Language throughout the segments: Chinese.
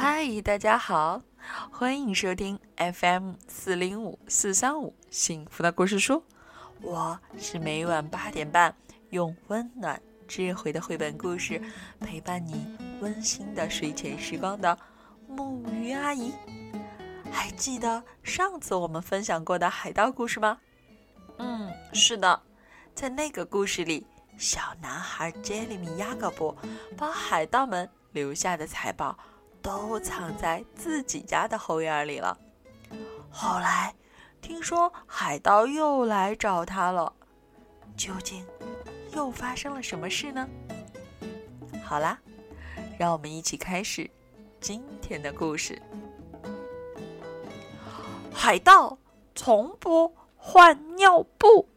嗨，大家好，欢迎收听 FM 四零五四三五幸福的故事书。我是每晚八点半用温暖智慧的绘本故事陪伴你温馨的睡前时光的木鱼阿姨。还记得上次我们分享过的海盗故事吗？嗯，是的，在那个故事里，小男孩杰里米·雅各布把海盗们留下的财宝都藏在自己家的后院里了。后来，听说海盗又来找他了，究竟又发生了什么事呢？好啦，让我们一起开始今天的故事。海盗从不换尿布。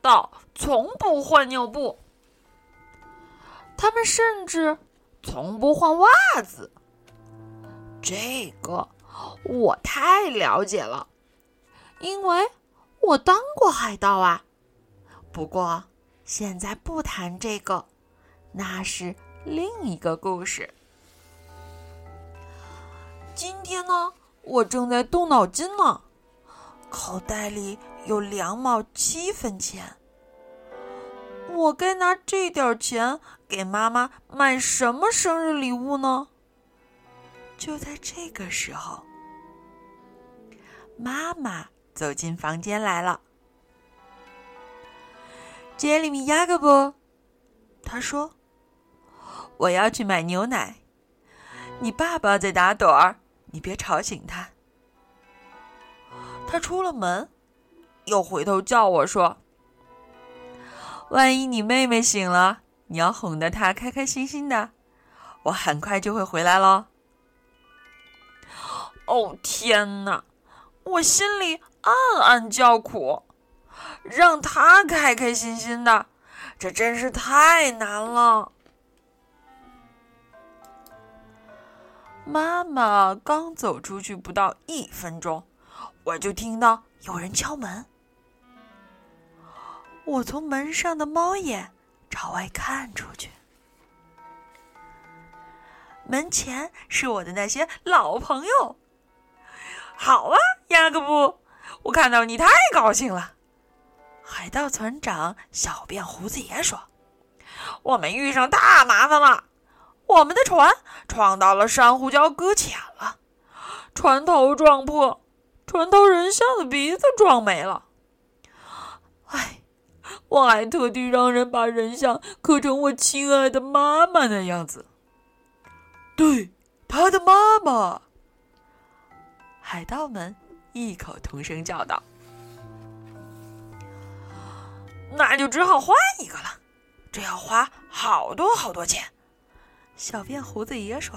海盗从不换尿布，他们甚至从不换袜子。这个我太了解了，因为我当过海盗啊。不过现在不谈这个，那是另一个故事。今天呢，我正在动脑筋呢，口袋里。有两毛七分钱，我该拿这点钱给妈妈买什么生日礼物呢？就在这个时候，妈妈走进房间来了。杰里米·雅各布，他说：“我要去买牛奶，你爸爸在打盹儿，你别吵醒他。”他出了门。又回头叫我说：“万一你妹妹醒了，你要哄得她开开心心的。我很快就会回来喽。”哦天哪，我心里暗暗叫苦，让她开开心心的，这真是太难了。妈妈刚走出去不到一分钟，我就听到有人敲门。我从门上的猫眼朝外看出去，门前是我的那些老朋友。好啊，雅各布，我看到你太高兴了。海盗船长小辫胡子爷说：“我们遇上大麻烦了，我们的船撞到了珊瑚礁搁浅了，船头撞破，船头人像的鼻子撞没了。”我还特地让人把人像刻成我亲爱的妈妈的样子。对，他的妈妈。海盗们异口同声叫道：“那就只好换一个了，这要花好多好多钱。”小辫胡子爷说：“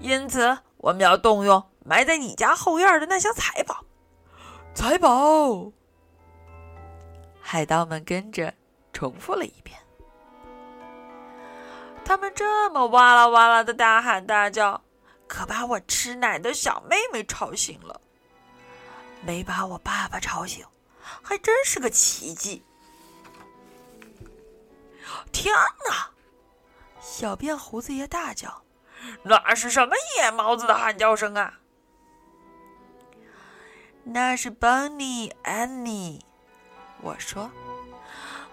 因此，我们要动用埋在你家后院的那箱财宝。”财宝。海盗们跟着重复了一遍。他们这么哇啦哇啦的大喊大叫，可把我吃奶的小妹妹吵醒了。没把我爸爸吵醒，还真是个奇迹。天哪！小辫胡子爷大叫：“那是什么野猫子的喊叫声啊？”那是邦尼安妮。我说：“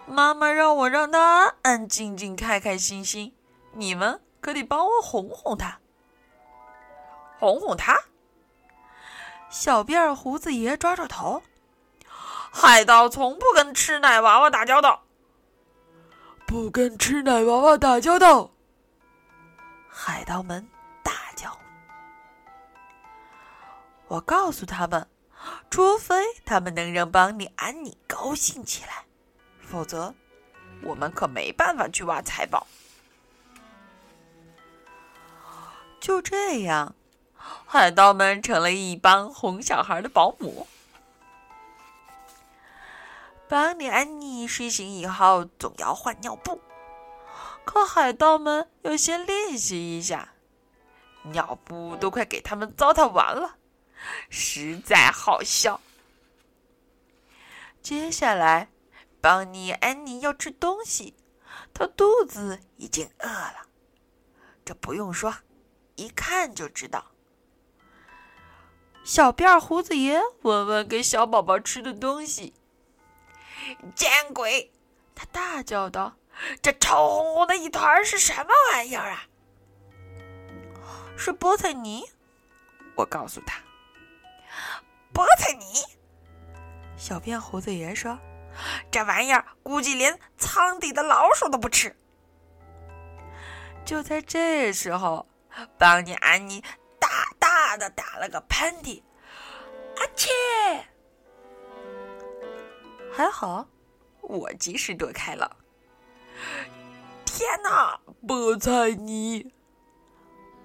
妈妈让我让他安安静静、开开心心。你们可得帮我哄哄他，哄哄他。”小辫儿胡子爷抓抓头：“海盗从不跟吃奶娃娃打交道，不跟吃奶娃娃打交道。”海盗们大叫：“我告诉他们。”除非他们能让邦尼安妮高兴起来，否则我们可没办法去挖财宝。就这样，海盗们成了一帮哄小孩的保姆。邦尼、安妮睡醒以后总要换尿布，可海盗们要先练习一下，尿布都快给他们糟蹋完了，实在好笑。接下来，邦尼、安妮要吃东西，他肚子已经饿了。这不用说，一看就知道。小辫胡子爷闻闻给小宝宝吃的东西，见鬼！他大叫道：“这臭烘烘的一团是什么玩意儿啊？”是菠菜泥，我告诉他。菠菜泥。小辫胡子爷说：“这玩意儿估计连仓底的老鼠都不吃。”就在这时候，邦尼安妮大大的打了个喷嚏，阿切！还好，我及时躲开了。天哪，菠菜泥！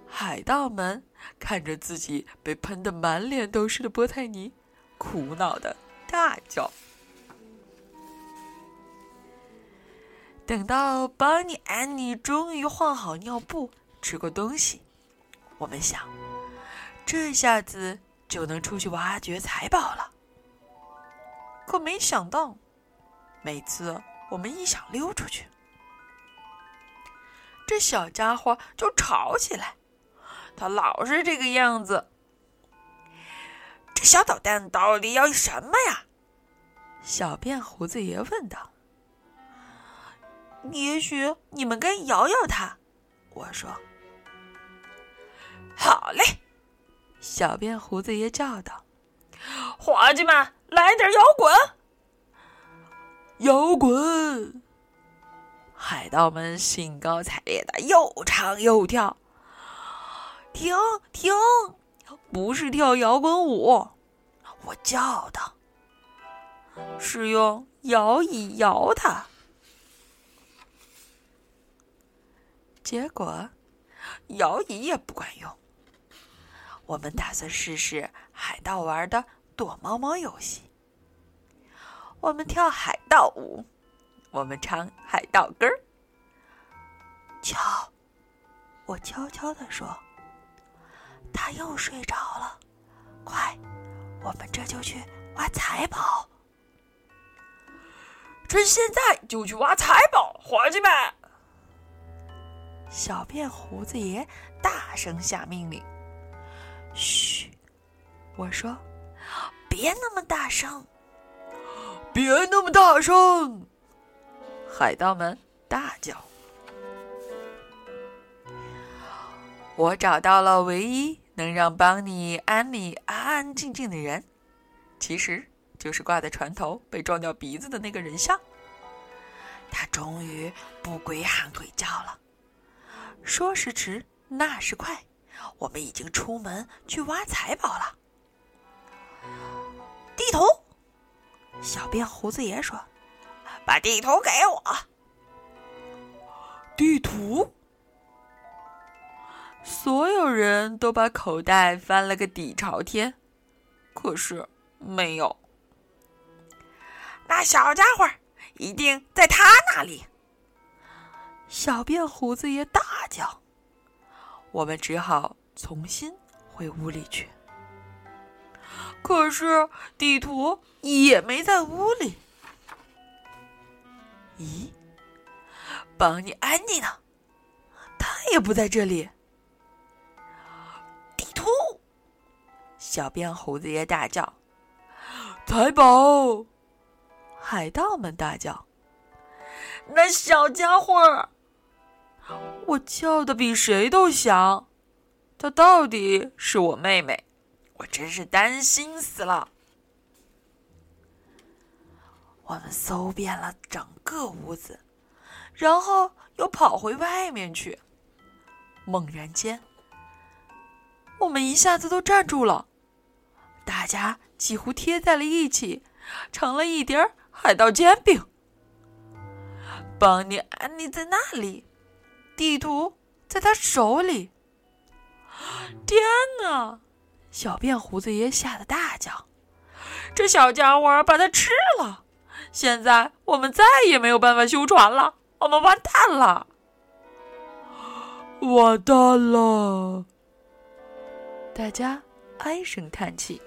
海盗们看着自己被喷得满脸都是的菠菜泥，苦恼的大叫。等到邦尼、安妮终于换好尿布、吃过东西，我们想，这下子就能出去挖掘财宝了。可没想到，每次我们一想溜出去，这小家伙就吵起来。他老是这个样子。这小捣蛋到底要什么呀？小辫胡子爷问道。也许你们该摇摇他，我说。好嘞，小辫胡子爷叫道：“伙计们，来点摇滚！”摇滚！海盗们兴高采烈的又唱又跳。停停，不是跳摇滚舞，我叫道：“是用摇椅摇它。”结果，摇椅也不管用。我们打算试试海盗玩的躲猫猫游戏。我们跳海盗舞，我们唱海盗歌儿。瞧，我悄悄地说：“他又睡着了。”快，我们这就去挖财宝。趁现在就去挖财宝，伙计们！小辫胡子爷大声下命令：“嘘！”我说：“别那么大声，别那么大声！”海盗们大叫。我找到了唯一能让邦尼、安妮安安静静的人，其实就是挂在船头被撞掉鼻子的那个人像。他终于不鬼喊鬼叫了。说时迟，那时快，我们已经出门去挖财宝了。地图，小辫胡子爷说：“把地图给我。”地图，所有人都把口袋翻了个底朝天，可是没有。那小家伙一定在他那里。小辫胡子爷大叫：“我们只好重新回屋里去。可是地图也没在屋里。咦，邦尼、安妮呢？他也不在这里。小辫胡子爷大叫：‘财宝！’海盗们大叫：‘那小家伙！’”我叫的比谁都响，她到底是我妹妹，我真是担心死了。我们搜遍了整个屋子，然后又跑回外面去。猛然间，我们一下子都站住了，大家几乎贴在了一起，成了一碟海盗煎饼。邦尼、安妮在那里。地图在他手里，天哪！小辫胡子爷吓得大叫：“这小家伙把它吃了！现在我们再也没有办法修船了，我们完蛋了！完蛋了！”大家唉声叹气。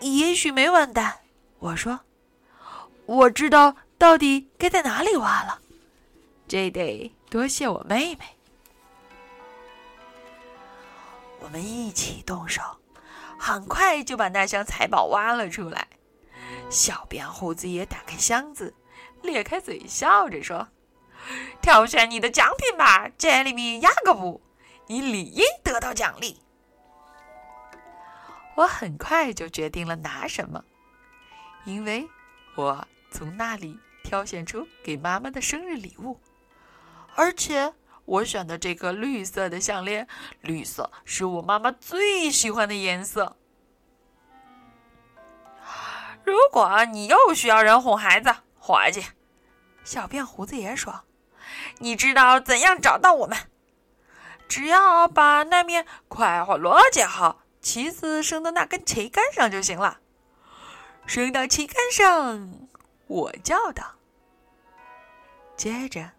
也许没完蛋，我说：“我知道到底该在哪里挖了。”这得多谢我妹妹。我们一起动手，很快就把那箱财宝挖了出来。小辫胡子爷打开箱子，咧开嘴笑着说：“挑选你的奖品吧，杰里米亚各布，你理应得到奖励。”我很快就决定了拿什么，因为我从那里挑选出给妈妈的生日礼物。而且我选的这个绿色的项链，绿色是我妈妈最喜欢的颜色。如果你又需要人哄孩子，伙计，小辫胡子爷说：“你知道怎样找到我们？只要把那面快活罗接好，旗子升到那根旗杆上就行了。升到旗杆上，我叫道。接着。”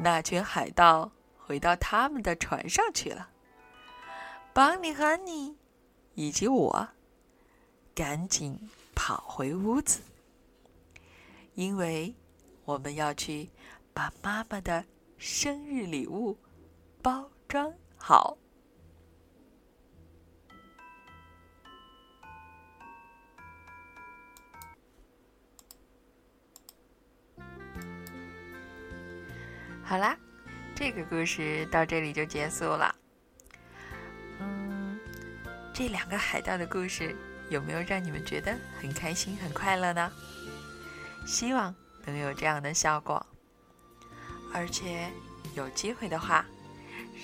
那群海盗回到他们的船上去了。邦尼和你以及我赶紧跑回屋子，因为我们要去把妈妈的生日礼物包装好。好啦，这个故事到这里就结束了。嗯，这两个海盗的故事有没有让你们觉得很开心、很快乐呢？希望能有这样的效果。而且有机会的话，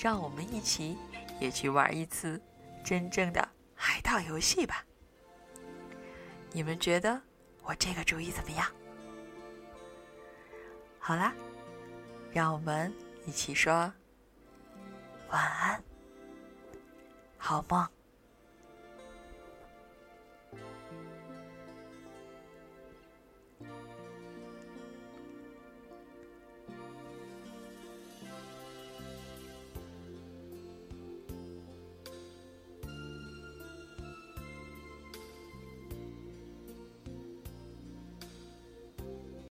让我们一起也去玩一次真正的海盗游戏吧。你们觉得我这个主意怎么样？好啦。让我们一起说晚安，好梦。